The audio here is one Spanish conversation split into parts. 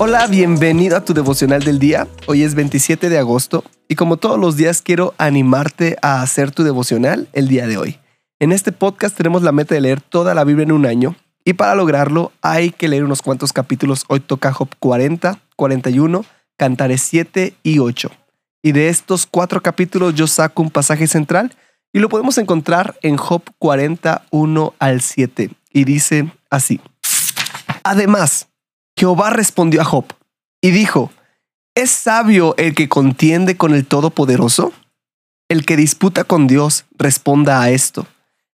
Hola, bienvenido a tu devocional del día. Hoy es 27 de agosto y como todos los días quiero animarte a hacer tu devocional el día de hoy. En este podcast tenemos la meta de leer toda la Biblia en un año y para lograrlo hay que leer unos cuantos capítulos. Hoy toca Job 40, 41, Cantares 7 y 8. Y de estos cuatro capítulos yo saco un pasaje central y lo podemos encontrar en Job 41 al 7. Y dice así. Además, Jehová respondió a Job y dijo, ¿es sabio el que contiende con el Todopoderoso? El que disputa con Dios responda a esto.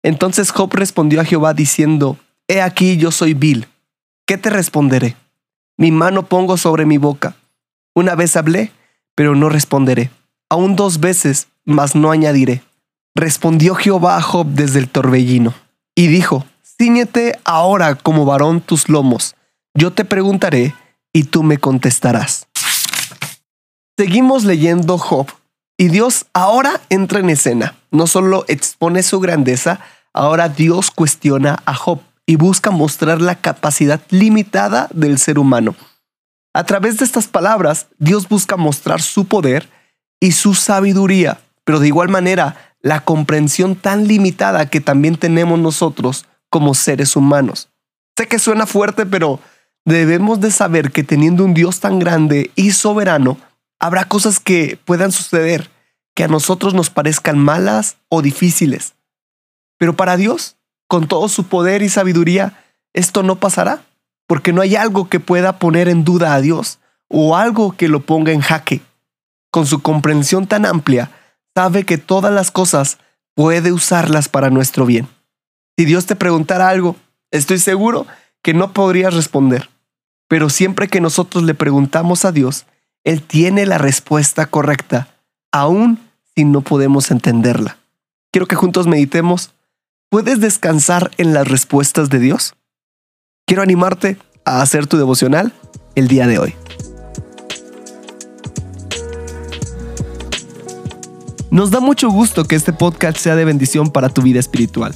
Entonces Job respondió a Jehová diciendo, He aquí yo soy vil. ¿Qué te responderé? Mi mano pongo sobre mi boca. Una vez hablé, pero no responderé. Aún dos veces, mas no añadiré. Respondió Jehová a Job desde el torbellino, y dijo, Cíñete ahora como varón tus lomos. Yo te preguntaré, y tú me contestarás. Seguimos leyendo Job, y Dios ahora entra en escena. No solo expone su grandeza, ahora Dios cuestiona a Job y busca mostrar la capacidad limitada del ser humano. A través de estas palabras, Dios busca mostrar su poder y su sabiduría, pero de igual manera la comprensión tan limitada que también tenemos nosotros como seres humanos. Sé que suena fuerte, pero debemos de saber que teniendo un Dios tan grande y soberano, habrá cosas que puedan suceder que a nosotros nos parezcan malas o difíciles. Pero para Dios, con todo su poder y sabiduría, esto no pasará, porque no hay algo que pueda poner en duda a Dios o algo que lo ponga en jaque. Con su comprensión tan amplia, sabe que todas las cosas puede usarlas para nuestro bien. Si Dios te preguntara algo, estoy seguro que no podrías responder. Pero siempre que nosotros le preguntamos a Dios, Él tiene la respuesta correcta, aun si no podemos entenderla. Quiero que juntos meditemos. ¿Puedes descansar en las respuestas de Dios? Quiero animarte a hacer tu devocional el día de hoy. Nos da mucho gusto que este podcast sea de bendición para tu vida espiritual.